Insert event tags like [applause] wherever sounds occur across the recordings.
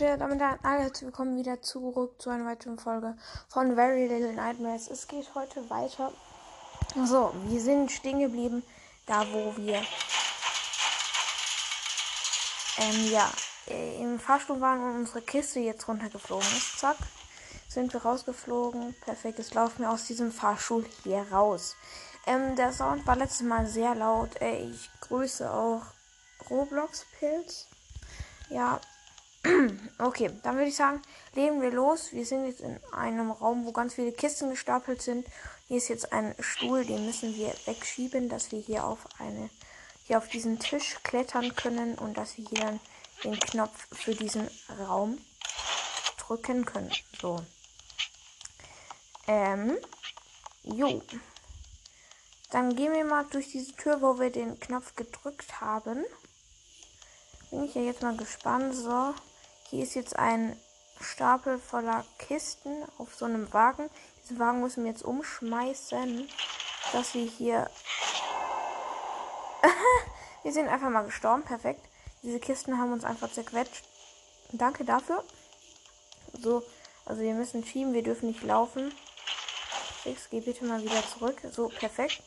Leute, damit alle herzlich willkommen wieder zurück zu einer weiteren Folge von Very Little Nightmares. Es geht heute weiter. So, wir sind stehen geblieben, da wo wir ähm, ja, äh, im Fahrstuhl waren und unsere Kiste jetzt runtergeflogen ist. Zack, sind wir rausgeflogen. Perfekt, jetzt laufen wir aus diesem Fahrstuhl hier raus. Ähm, der Sound war letztes Mal sehr laut. Äh, ich grüße auch Roblox Pilz. Ja, okay, dann würde ich sagen, legen wir los. Wir sind jetzt in einem Raum, wo ganz viele Kisten gestapelt sind. Hier ist jetzt ein Stuhl, den müssen wir wegschieben, dass wir hier auf eine hier auf diesen Tisch klettern können und dass wir hier dann den Knopf für diesen Raum drücken können. So. Ähm. Jo. Dann gehen wir mal durch diese Tür, wo wir den Knopf gedrückt haben. Bin ich ja jetzt mal gespannt. So. Hier ist jetzt ein Stapel voller Kisten auf so einem Wagen. Diesen Wagen müssen wir jetzt umschmeißen, dass wir hier. [laughs] wir sind einfach mal gestorben. Perfekt. Diese Kisten haben uns einfach zerquetscht. Danke dafür. So, also wir müssen schieben, wir dürfen nicht laufen. X, geh bitte mal wieder zurück. So, perfekt.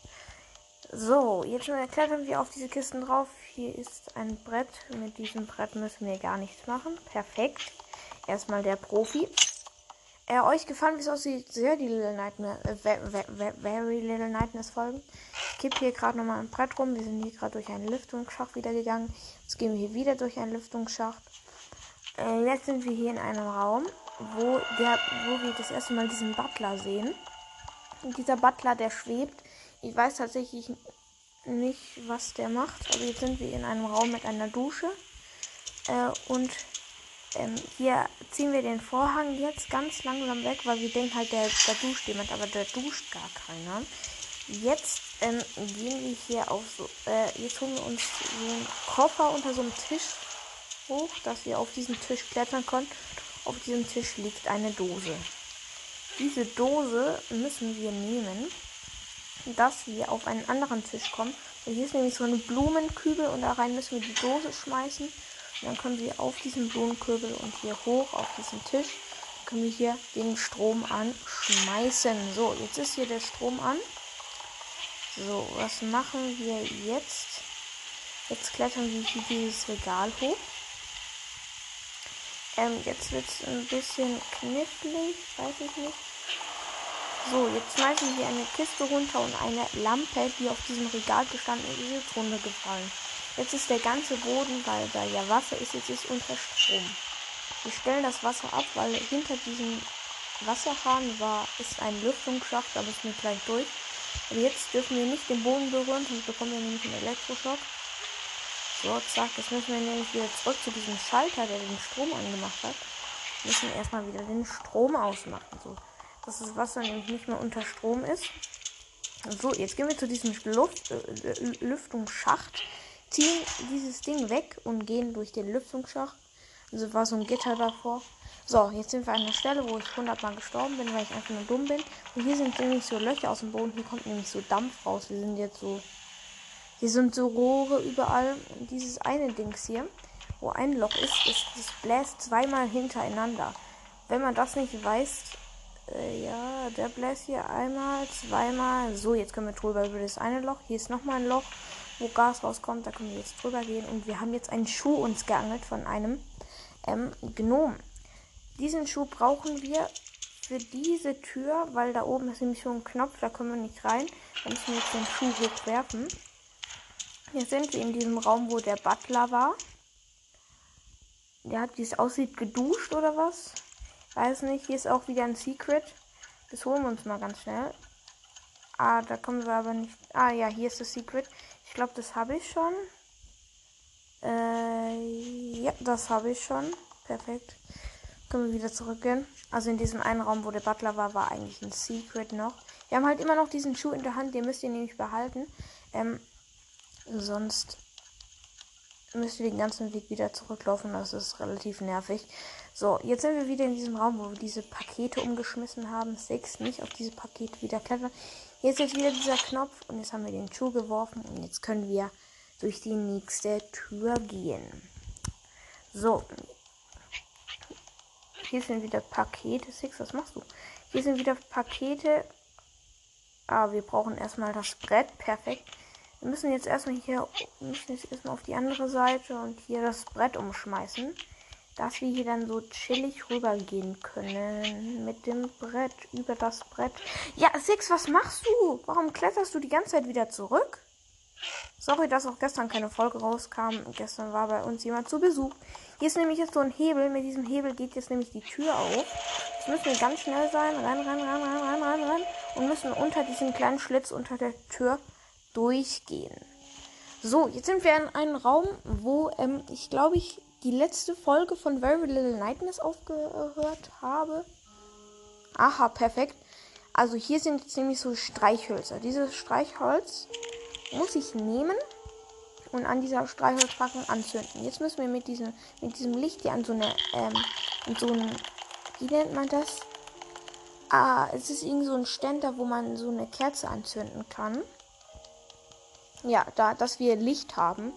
So, jetzt klettern wir auf diese Kisten drauf. Hier ist ein Brett. Mit diesem Brett müssen wir gar nichts machen. Perfekt. Erstmal der Profi. Äh, euch gefallen, wie es aussieht, sehr die Little Nightmare, äh, very Little Nightmares Folgen. Ich kippe hier gerade nochmal ein Brett rum. Wir sind hier gerade durch einen Lüftungsschacht wieder gegangen. Jetzt gehen wir hier wieder durch einen Lüftungsschacht. Äh, jetzt sind wir hier in einem Raum, wo, der, wo wir das erste Mal diesen Butler sehen. Und dieser Butler, der schwebt. Ich weiß tatsächlich nicht, was der macht. Aber jetzt sind wir in einem Raum mit einer Dusche. Äh, und ähm, hier ziehen wir den Vorhang jetzt ganz langsam weg, weil wir denken halt, der, da duscht jemand, aber der duscht gar keiner. Jetzt ähm, gehen wir hier auf so, äh, jetzt holen wir uns so einen Koffer unter so einem Tisch hoch, dass wir auf diesen Tisch klettern können. Auf diesem Tisch liegt eine Dose. Diese Dose müssen wir nehmen, dass wir auf einen anderen Tisch kommen. Hier ist nämlich so eine Blumenkübel und da rein müssen wir die Dose schmeißen. Und dann können wir auf diesen Blumenkübel und hier hoch auf diesen Tisch können wir hier den Strom anschmeißen. So, jetzt ist hier der Strom an. So, was machen wir jetzt? Jetzt klettern wir hier dieses Regal hoch. Ähm, jetzt wird es ein bisschen knifflig, weiß ich nicht. So, jetzt schmeißen wir eine Kiste runter und eine Lampe, die auf diesem Regal gestanden ist, ist runtergefallen. Jetzt ist der ganze Boden, weil da ja Wasser ist, jetzt ist unter Strom. Wir stellen das Wasser ab, weil hinter diesem Wasserhahn war, ist ein Lüftungsschacht, da müssen wir gleich durch. Aber jetzt dürfen wir nicht den Boden berühren, sonst bekommen wir nämlich einen Elektroschock. So, zack, jetzt müssen wir nämlich wieder zurück zu diesem Schalter, der den Strom angemacht hat. Wir müssen erstmal wieder den Strom ausmachen. So dass das Wasser nämlich nicht mehr unter Strom ist. So, jetzt gehen wir zu diesem Luft, äh, Lüftungsschacht, ziehen dieses Ding weg und gehen durch den Lüftungsschacht. Also war so ein Gitter davor. So, jetzt sind wir an der Stelle, wo ich 100 Mal gestorben bin, weil ich einfach nur dumm bin. Und hier sind nämlich so Löcher aus dem Boden. Hier kommt nämlich so Dampf raus. Wir sind jetzt so. Hier sind so Rohre überall. Und dieses eine Dings hier, wo ein Loch ist, ist das bläst zweimal hintereinander. Wenn man das nicht weiß, äh, ja, der bläst hier einmal, zweimal. So, jetzt können wir drüber über das eine Loch. Hier ist nochmal ein Loch, wo Gas rauskommt. Da können wir jetzt drüber gehen. Und wir haben jetzt einen Schuh uns geangelt von einem ähm, Gnom. Diesen Schuh brauchen wir für diese Tür, weil da oben ist nämlich so ein Knopf, da können wir nicht rein. Dann müssen wir jetzt den Schuh hochwerfen. Jetzt sind wir in diesem Raum, wo der Butler war. Der hat, wie es aussieht, geduscht oder was? Weiß nicht, hier ist auch wieder ein Secret. Das holen wir uns mal ganz schnell. Ah, da kommen wir aber nicht. Ah ja, hier ist das Secret. Ich glaube, das habe ich schon. Äh, ja, das habe ich schon. Perfekt. Können wir wieder zurückgehen. Also in diesem einen Raum, wo der Butler war, war eigentlich ein Secret noch. Wir haben halt immer noch diesen Schuh in der Hand, den müsst ihr nämlich behalten. Ähm, sonst müsst ihr den ganzen Weg wieder zurücklaufen. Das ist relativ nervig. So, jetzt sind wir wieder in diesem Raum, wo wir diese Pakete umgeschmissen haben. Six nicht auf diese Pakete wieder klettern. Jetzt ist wieder dieser Knopf und jetzt haben wir den Schuh geworfen und jetzt können wir durch die nächste Tür gehen. So, hier sind wieder Pakete. Six, was machst du? Hier sind wieder Pakete. Ah, wir brauchen erstmal das Brett. Perfekt. Wir müssen jetzt erstmal hier, müssen jetzt erstmal auf die andere Seite und hier das Brett umschmeißen. Dass wir hier dann so chillig rübergehen können. Mit dem Brett, über das Brett. Ja, Six, was machst du? Warum kletterst du die ganze Zeit wieder zurück? Sorry, dass auch gestern keine Folge rauskam. Gestern war bei uns jemand zu Besuch. Hier ist nämlich jetzt so ein Hebel. Mit diesem Hebel geht jetzt nämlich die Tür auf. Jetzt müssen wir ganz schnell sein. Rein, rein, rein, rein, rein, rein, rein. Und müssen unter diesem kleinen Schlitz unter der Tür durchgehen. So, jetzt sind wir in einem Raum, wo ähm, ich glaube ich die letzte Folge von Very Little Nightmares aufgehört habe. Aha, perfekt. Also hier sind jetzt nämlich so Streichhölzer. Dieses Streichholz muss ich nehmen und an dieser Streichholzpackung anzünden. Jetzt müssen wir mit diesem, mit diesem Licht hier an so eine, ähm, so ein, wie nennt man das? Ah, es ist irgendwie so ein Ständer, wo man so eine Kerze anzünden kann. Ja, da, dass wir Licht haben.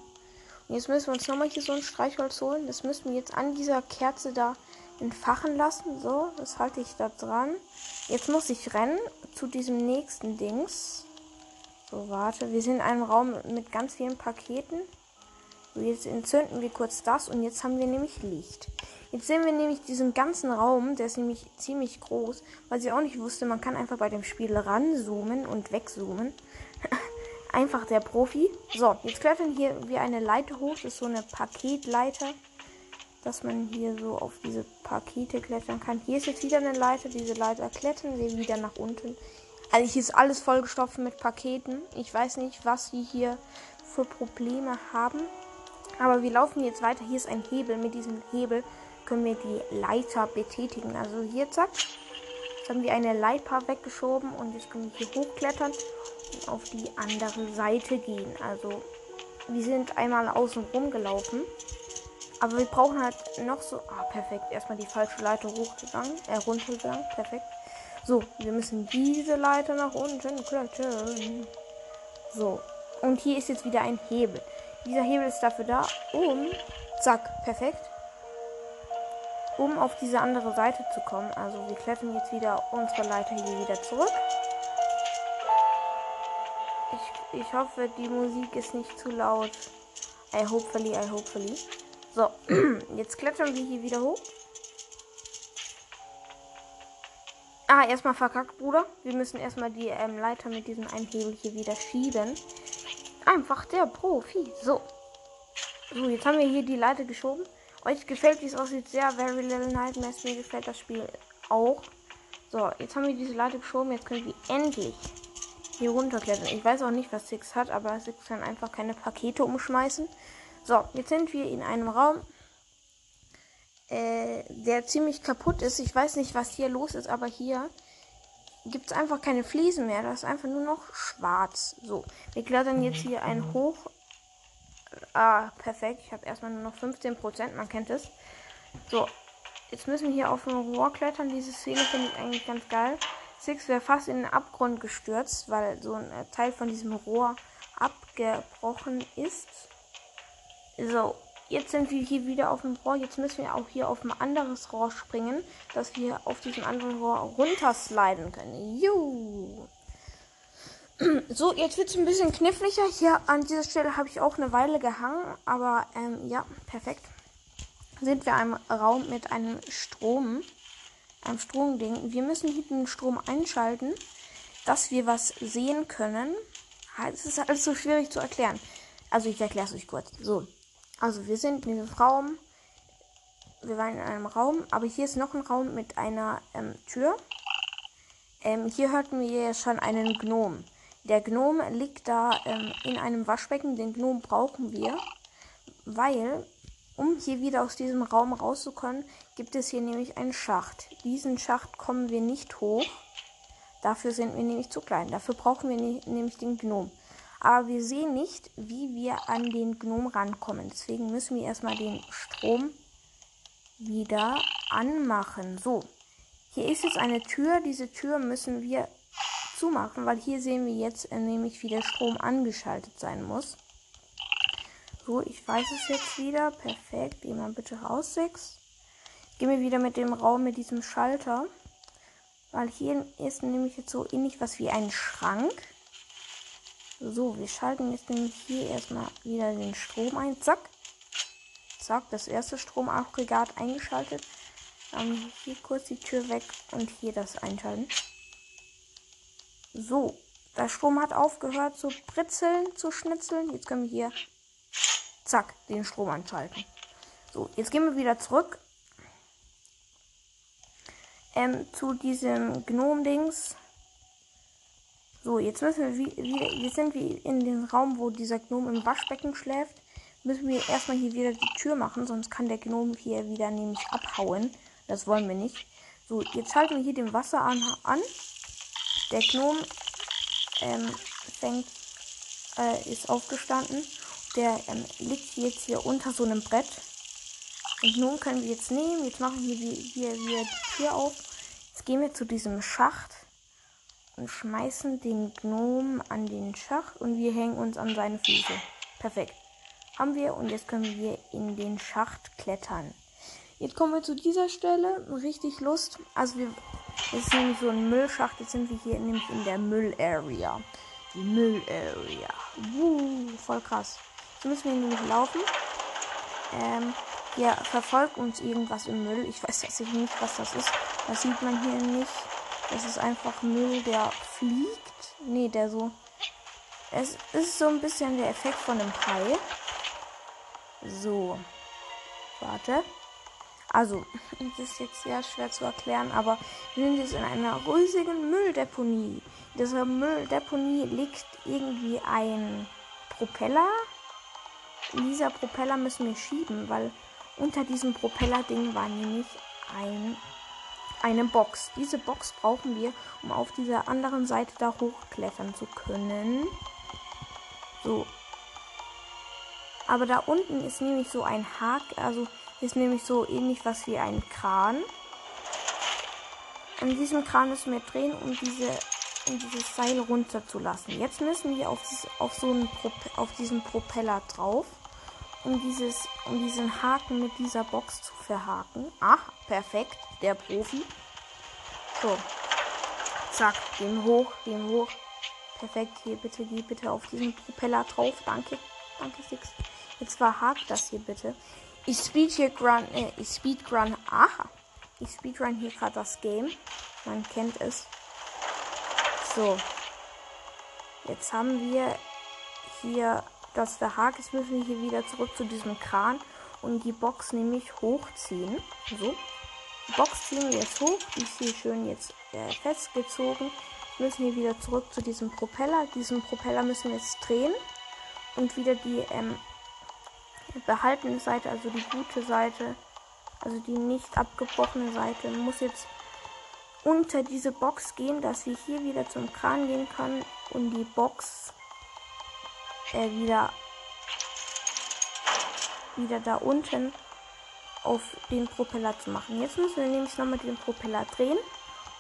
Jetzt müssen wir uns nochmal hier so ein Streichholz holen. Das müssen wir jetzt an dieser Kerze da entfachen lassen. So, das halte ich da dran. Jetzt muss ich rennen zu diesem nächsten Dings. So, warte. Wir sind in einem Raum mit ganz vielen Paketen. Jetzt entzünden wir kurz das und jetzt haben wir nämlich Licht. Jetzt sehen wir nämlich diesen ganzen Raum, der ist nämlich ziemlich groß, weil sie auch nicht wusste, man kann einfach bei dem Spiel ranzoomen und wegzoomen. [laughs] einfach der Profi. So, jetzt klettern hier wir eine Leiter hoch. Das ist so eine Paketleiter, dass man hier so auf diese Pakete klettern kann. Hier ist jetzt wieder eine Leiter. Diese Leiter klettern wir wieder nach unten. Also hier ist alles vollgestopft mit Paketen. Ich weiß nicht, was sie hier für Probleme haben. Aber wir laufen jetzt weiter. Hier ist ein Hebel. Mit diesem Hebel können wir die Leiter betätigen. Also hier, zack. Jetzt haben wir eine Leiter weggeschoben und jetzt können wir hier hochklettern auf die andere Seite gehen. Also wir sind einmal außen rum gelaufen. Aber wir brauchen halt noch so. Ah, perfekt. Erstmal die falsche Leiter hochgegangen. Äh, runtergegangen. Perfekt. So, wir müssen diese Leiter nach unten. So. Und hier ist jetzt wieder ein Hebel. Dieser Hebel ist dafür da, um. Zack, perfekt. Um auf diese andere Seite zu kommen. Also wir klettern jetzt wieder unsere Leiter hier wieder zurück. Ich, hoffe, die Musik ist nicht zu laut. I hopefully, I hopefully. So, [clears throat] jetzt klettern wir hier wieder hoch. Ah, erstmal verkackt, Bruder. Wir müssen erstmal die ähm, Leiter mit diesem Einhebel hier wieder schieben. Einfach der Profi. So. So, jetzt haben wir hier die Leiter geschoben. Euch gefällt, wie es aussieht, sehr Very Little Nightmares. Mir gefällt das Spiel auch. So, jetzt haben wir diese Leiter geschoben. Jetzt können wir endlich hier runterklettern. Ich weiß auch nicht, was Six hat, aber Six kann einfach keine Pakete umschmeißen. So, jetzt sind wir in einem Raum äh, der ziemlich kaputt ist. Ich weiß nicht, was hier los ist, aber hier gibt es einfach keine Fliesen mehr. Das ist einfach nur noch schwarz. So, wir klettern jetzt hier einen hoch. Ah, perfekt. Ich habe erstmal nur noch 15%. Man kennt es. So, jetzt müssen wir hier auf ein Rohr klettern. Diese Szene finde ich eigentlich ganz geil. Six wäre fast in den Abgrund gestürzt, weil so ein Teil von diesem Rohr abgebrochen ist. So, Jetzt sind wir hier wieder auf dem Rohr. Jetzt müssen wir auch hier auf ein anderes Rohr springen, dass wir auf diesem anderen Rohr runtersliden können. Juhu. [clears throat] So, jetzt wird es ein bisschen kniffliger. Hier an dieser Stelle habe ich auch eine Weile gehangen. Aber ähm, ja, perfekt. Sind wir im Raum mit einem Strom. Einem Stromding. Wir müssen hier den Strom einschalten, dass wir was sehen können. Es ist alles so schwierig zu erklären. Also ich erkläre es euch kurz. So, also wir sind in diesem Raum. Wir waren in einem Raum, aber hier ist noch ein Raum mit einer ähm, Tür. Ähm, hier hörten wir schon einen Gnom. Der Gnom liegt da ähm, in einem Waschbecken. Den Gnom brauchen wir, weil, um hier wieder aus diesem Raum rauszukommen, gibt es hier nämlich einen Schacht. Diesen Schacht kommen wir nicht hoch. Dafür sind wir nämlich zu klein. Dafür brauchen wir nämlich den Gnom. Aber wir sehen nicht, wie wir an den Gnom rankommen. Deswegen müssen wir erstmal den Strom wieder anmachen. So, hier ist jetzt eine Tür. Diese Tür müssen wir zumachen, weil hier sehen wir jetzt äh, nämlich, wie der Strom angeschaltet sein muss. So, ich weiß es jetzt wieder. Perfekt. Geh mal bitte raus, 6. Gehen wir wieder mit dem Raum mit diesem Schalter. Weil hier ist nämlich jetzt so ähnlich was wie ein Schrank. So, wir schalten jetzt nämlich hier erstmal wieder den Strom ein. Zack. Zack, das erste Stromaggregat eingeschaltet. Dann hier kurz die Tür weg und hier das einschalten. So, der Strom hat aufgehört zu britzeln, zu schnitzeln. Jetzt können wir hier, zack, den Strom anschalten. So, jetzt gehen wir wieder zurück ähm, zu diesem Gnome-Dings. So, jetzt müssen wir wieder, wir sind wie in dem Raum, wo dieser Gnome im Waschbecken schläft. Müssen wir erstmal hier wieder die Tür machen, sonst kann der Gnome hier wieder nämlich abhauen. Das wollen wir nicht. So, jetzt schalten wir hier den Wasser an. an. Der Gnome ähm, fängt, äh, ist aufgestanden. Der ähm, liegt jetzt hier unter so einem Brett. Und nun können wir jetzt nehmen. Jetzt machen wir hier wieder die Tür auf. Jetzt gehen wir zu diesem Schacht und schmeißen den Gnom an den Schacht und wir hängen uns an seine Füße. Perfekt. Haben wir und jetzt können wir in den Schacht klettern. Jetzt kommen wir zu dieser Stelle. Richtig Lust. Also wir. Das ist nämlich so ein Müllschacht. Jetzt sind wir hier nämlich in der Müll-Area. Die Müll-Area. Uh, voll krass. Jetzt müssen wir nämlich laufen. Ähm, hier verfolgt uns irgendwas im Müll. Ich weiß tatsächlich nicht, was das ist. Das sieht man hier nicht. Das ist einfach Müll, der fliegt. Nee, der so. Es ist so ein bisschen der Effekt von einem Hai. So. Warte. Also, [laughs] das ist jetzt sehr schwer zu erklären, aber wir sind jetzt in einer riesigen Mülldeponie. In dieser Mülldeponie liegt irgendwie ein Propeller. Dieser Propeller müssen wir schieben, weil unter diesem Propeller-Ding war nämlich ein, eine Box. Diese Box brauchen wir, um auf dieser anderen Seite da hochklettern zu können. So. Aber da unten ist nämlich so ein Haken, also ist nämlich so ähnlich was wie ein Kran. An diesem Kran müssen wir drehen, um diese um dieses Seil runterzulassen. Jetzt müssen wir auf, auf so einen auf diesen Propeller drauf um, dieses, um diesen Haken mit dieser Box zu verhaken. Ach, perfekt, der Profi. So. Zack, gehen hoch, gehen hoch. Perfekt, hier bitte, geh bitte auf diesen Propeller drauf. Danke, danke, Six. Jetzt verhakt das hier bitte. Ich speedrun, äh, ich speedrun, aha. Ich speedrun hier gerade das Game. Man kennt es. So. Jetzt haben wir hier das verhakt ist, müssen wir hier wieder zurück zu diesem Kran und die Box nämlich hochziehen. So. Die Box ziehen wir jetzt hoch. Die ist hier schön jetzt äh, festgezogen. Wir müssen hier wieder zurück zu diesem Propeller. Diesen Propeller müssen wir jetzt drehen. Und wieder die ähm, behaltene Seite, also die gute Seite, also die nicht abgebrochene Seite, muss jetzt unter diese Box gehen, dass wir hier wieder zum Kran gehen können und die Box äh, wieder wieder da unten auf den Propeller zu machen. Jetzt müssen wir nämlich nochmal den Propeller drehen.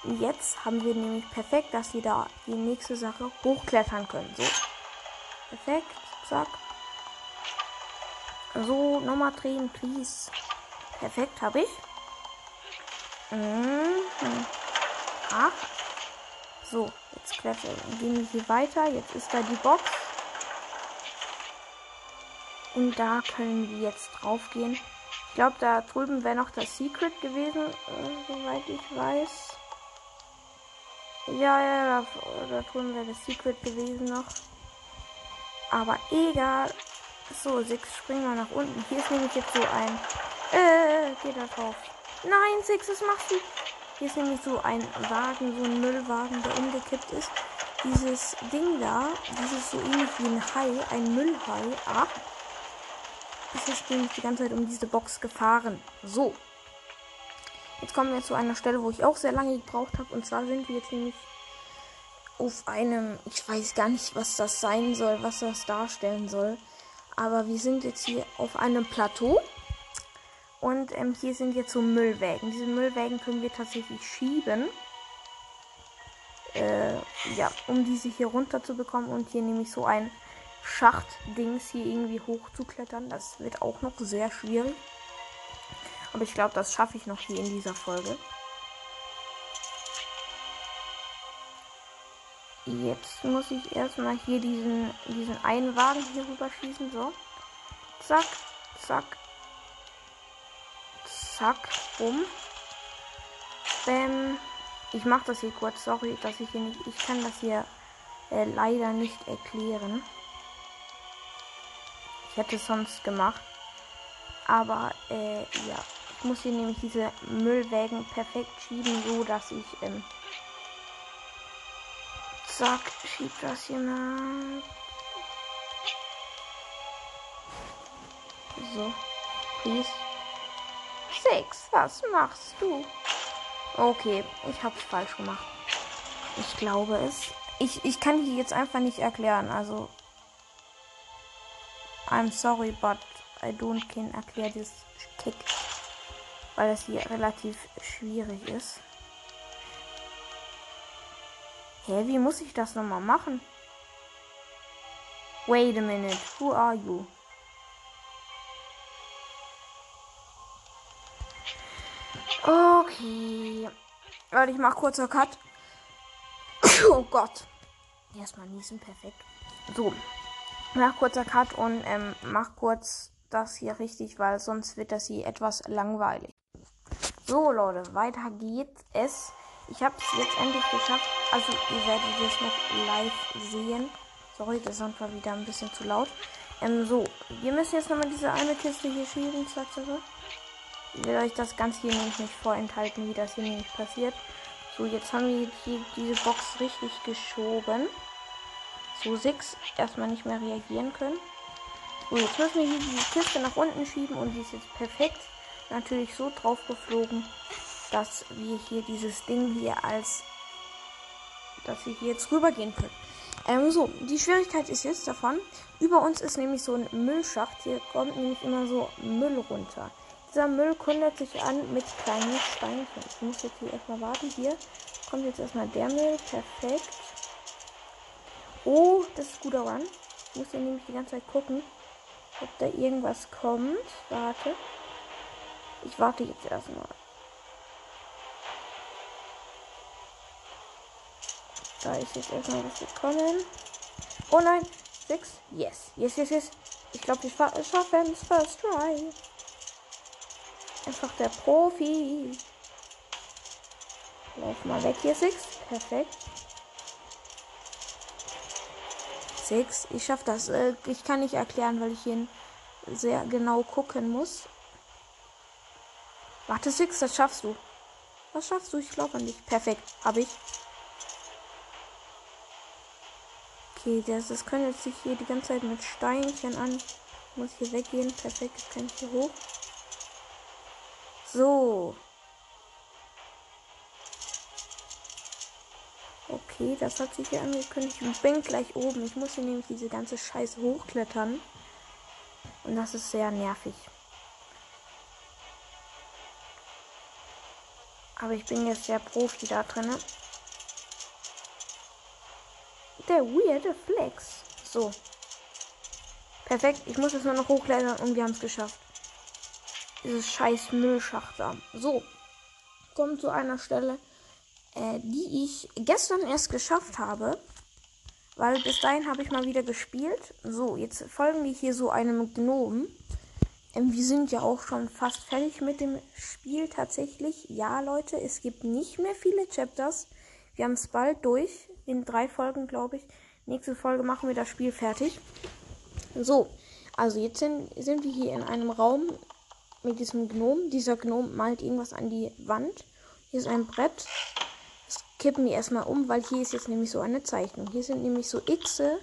Und jetzt haben wir nämlich perfekt, dass wir da die nächste Sache hochklettern können. So. Perfekt. Zack. So, nochmal drehen, please. Perfekt, habe ich. Mhm. Ach. So, jetzt klettern, gehen wir hier weiter. Jetzt ist da die Box. Und da können wir jetzt drauf gehen. Ich glaube, da drüben wäre noch das Secret gewesen, äh, soweit ich weiß. Ja, ja, da, da drüben wäre das Secret gewesen noch. Aber egal. So, Six, springen wir nach unten. Hier ist nämlich jetzt so ein. Äh, geht da drauf. Nein, Six, was machst du? Hier ist nämlich so ein Wagen, so ein Müllwagen, der umgekippt ist. Dieses Ding da, dieses so ähnlich wie ein Hai, ein Müllhai. Ah, ist jetzt nämlich die ganze Zeit um diese Box gefahren. So. Jetzt kommen wir zu einer Stelle, wo ich auch sehr lange gebraucht habe. Und zwar sind wir jetzt nämlich auf einem, ich weiß gar nicht, was das sein soll, was das darstellen soll. Aber wir sind jetzt hier auf einem Plateau. Und ähm, hier sind jetzt so Müllwägen. Diese Müllwägen können wir tatsächlich schieben. Äh, ja, um diese hier runter zu bekommen. Und hier nämlich so ein Schachtdings hier irgendwie hochzuklettern. Das wird auch noch sehr schwierig. Aber ich glaube, das schaffe ich noch hier in dieser Folge. Jetzt muss ich erstmal hier diesen, diesen einen Wagen hier rüber schießen. So. Zack, zack. Zack, bumm. Bäm. Ich mache das hier kurz. Sorry, dass ich hier nicht. Ich kann das hier äh, leider nicht erklären. Hätte sonst gemacht. Aber äh, ja. Ich muss hier nämlich diese Müllwägen perfekt schieben, so dass ich ähm, Zack, schieb das hier mal. So. Please. Six, was machst du? Okay, ich hab's falsch gemacht. Ich glaube es. Ich, ich kann hier jetzt einfach nicht erklären, also. I'm sorry, but I don't can erklären this Kick. Weil es hier relativ schwierig ist. Hä, wie muss ich das nochmal machen? Wait a minute, who are you? Okay. Warte, ich mach kurzer Cut. [coughs] oh Gott. Erstmal niesen, perfekt. So. Mach kurzer Cut und ähm, mach kurz das hier richtig, weil sonst wird das hier etwas langweilig. So, Leute, weiter geht es. Ich habe es jetzt endlich geschafft. Also ihr werdet es noch live sehen. Sorry, der Sound war wieder ein bisschen zu laut. Ähm, so, wir müssen jetzt nochmal diese eine Kiste hier schieben, zack. Ich will euch das Ganze hier nämlich nicht vorenthalten, wie das hier nämlich passiert. So, jetzt haben wir hier diese Box richtig geschoben. So, Six erstmal nicht mehr reagieren können. So, jetzt müssen wir hier die Kiste nach unten schieben und die ist jetzt perfekt natürlich so drauf geflogen, dass wir hier dieses Ding hier als, dass wir hier jetzt rübergehen können. Ähm, so, die Schwierigkeit ist jetzt davon, über uns ist nämlich so ein Müllschacht, hier kommt nämlich immer so Müll runter. Dieser Müll kundet sich an mit kleinen Steinchen. Ich muss jetzt hier erstmal warten. Hier kommt jetzt erstmal der Müll. Perfekt. Oh, das ist guter Run. Ich muss hier nämlich die ganze Zeit gucken, ob da irgendwas kommt. Warte. Ich warte jetzt erstmal. Da ist jetzt erstmal was gekommen. Oh nein. Six. Yes. Yes, yes, yes. Ich glaube, wir schaffen es first try. Einfach der Profi. Lauf mal weg hier, Six. Perfekt. Six. Ich schaff das. Äh, ich kann nicht erklären, weil ich hier sehr genau gucken muss. Warte, Six, das schaffst du. Was schaffst du? Ich glaube an dich. Perfekt. Hab ich. Okay, das, das können sich hier die ganze Zeit mit Steinchen an. Ich muss hier weggehen. Perfekt, jetzt kann ich hier hoch. So. Okay, das hat sich hier angekündigt. Ich bin gleich oben. Ich muss hier nämlich diese ganze Scheiße hochklettern. Und das ist sehr nervig. Aber ich bin jetzt der Profi da drin. Der weirde Flex. So. Perfekt. Ich muss jetzt nur noch hochklettern und wir haben es geschafft. Dieses scheiß Müllschacht da. So. Kommt zu einer Stelle, äh, die ich gestern erst geschafft habe. Weil bis dahin habe ich mal wieder gespielt. So, jetzt folgen wir hier so einem Gnomen. Ähm, wir sind ja auch schon fast fertig mit dem Spiel tatsächlich. Ja, Leute, es gibt nicht mehr viele Chapters. Wir haben es bald durch. In drei Folgen, glaube ich. Nächste Folge machen wir das Spiel fertig. So, also jetzt sind, sind wir hier in einem Raum mit diesem Gnom. Dieser Gnom malt irgendwas an die Wand. Hier ist ein Brett. Kippen wir erstmal um, weil hier ist jetzt nämlich so eine Zeichnung. Hier sind nämlich so Xe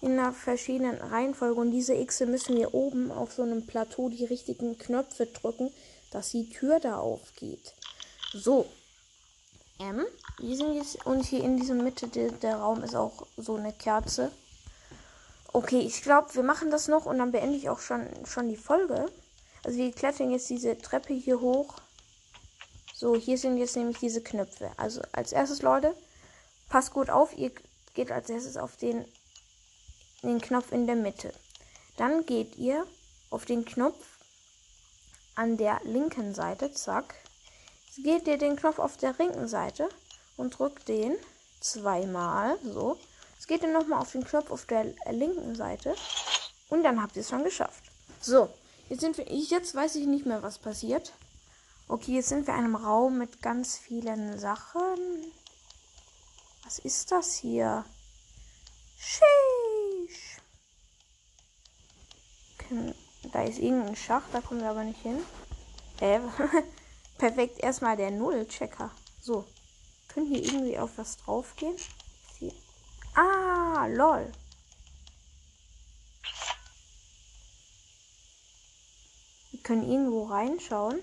in einer verschiedenen Reihenfolge. Und diese X müssen wir oben auf so einem Plateau die richtigen Knöpfe drücken, dass die Tür da aufgeht. So. Ähm, wir sind jetzt, und hier in dieser Mitte der, der Raum ist auch so eine Kerze. Okay, ich glaube, wir machen das noch und dann beende ich auch schon, schon die Folge. Also wir klettern jetzt diese Treppe hier hoch. So, hier sind jetzt nämlich diese Knöpfe. Also als erstes, Leute, passt gut auf, ihr geht als erstes auf den den Knopf in der Mitte. Dann geht ihr auf den Knopf an der linken Seite. Zack. Jetzt geht ihr den Knopf auf der linken Seite und drückt den zweimal. So. Jetzt geht ihr nochmal auf den Knopf auf der linken Seite. Und dann habt ihr es schon geschafft. So. Jetzt sind wir. Jetzt weiß ich nicht mehr, was passiert. Okay, jetzt sind wir in einem Raum mit ganz vielen Sachen. Was ist das hier? Sheesh. Da ist irgendein Schacht, da kommen wir aber nicht hin. Äh, [laughs] perfekt, erstmal der Nullchecker. So. Können hier irgendwie auf was draufgehen? Hier. Ah, lol. Wir können irgendwo reinschauen.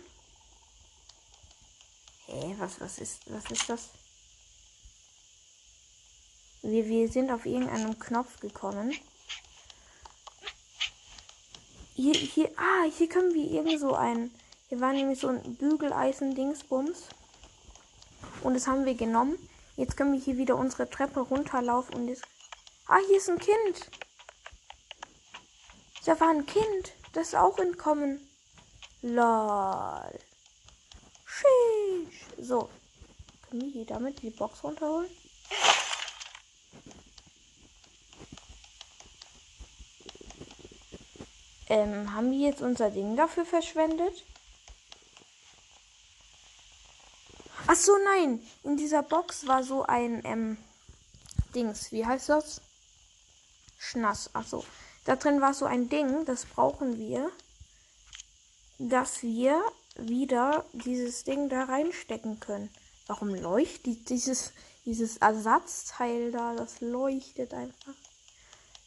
Hä, was, was ist, was ist das? Wir, wir sind auf irgendeinem Knopf gekommen. Hier, hier, ah, hier können wir irgend so ein, hier war nämlich so ein Bügeleisen-Dingsbums. Und das haben wir genommen. Jetzt können wir hier wieder unsere Treppe runterlaufen und jetzt, ah, hier ist ein Kind. Da war ein Kind, das ist auch entkommen. Lol. Sheesh. So. Können wir hier damit die Box runterholen? Ähm, haben wir jetzt unser Ding dafür verschwendet? Ach so, nein. In dieser Box war so ein, ähm, Dings. Wie heißt das? Schnass. Ach so. Da drin war so ein Ding. Das brauchen wir. Dass wir wieder dieses Ding da reinstecken können. Warum leuchtet dieses, dieses Ersatzteil da? Das leuchtet einfach.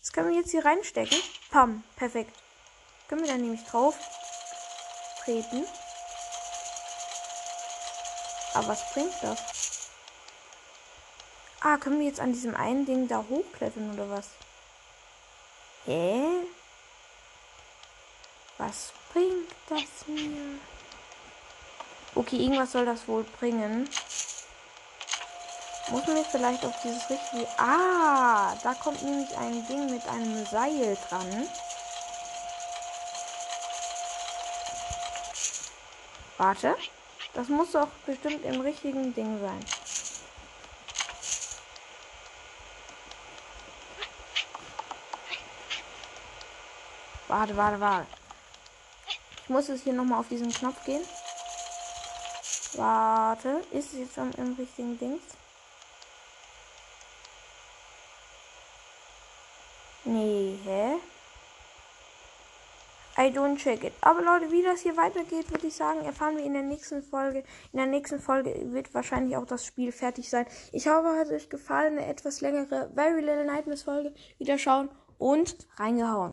Das können wir jetzt hier reinstecken. Pam. Perfekt. Können wir da nämlich drauf treten. Aber was bringt das? Ah, können wir jetzt an diesem einen Ding da hochklettern oder was? Hä? Was bringt das mir? Okay, irgendwas soll das wohl bringen. Muss man jetzt vielleicht auf dieses richtige... Ah, da kommt nämlich ein Ding mit einem Seil dran. Warte. Das muss doch bestimmt im richtigen Ding sein. Warte, warte, warte. Ich muss jetzt hier nochmal auf diesen Knopf gehen. Warte. Ist es jetzt schon im richtigen Ding? Nee, hä? I don't check it. Aber Leute, wie das hier weitergeht, würde ich sagen, erfahren wir in der nächsten Folge. In der nächsten Folge wird wahrscheinlich auch das Spiel fertig sein. Ich hoffe, hat euch gefallen. Eine etwas längere Very Little Nightmares Folge. Wieder schauen und reingehauen.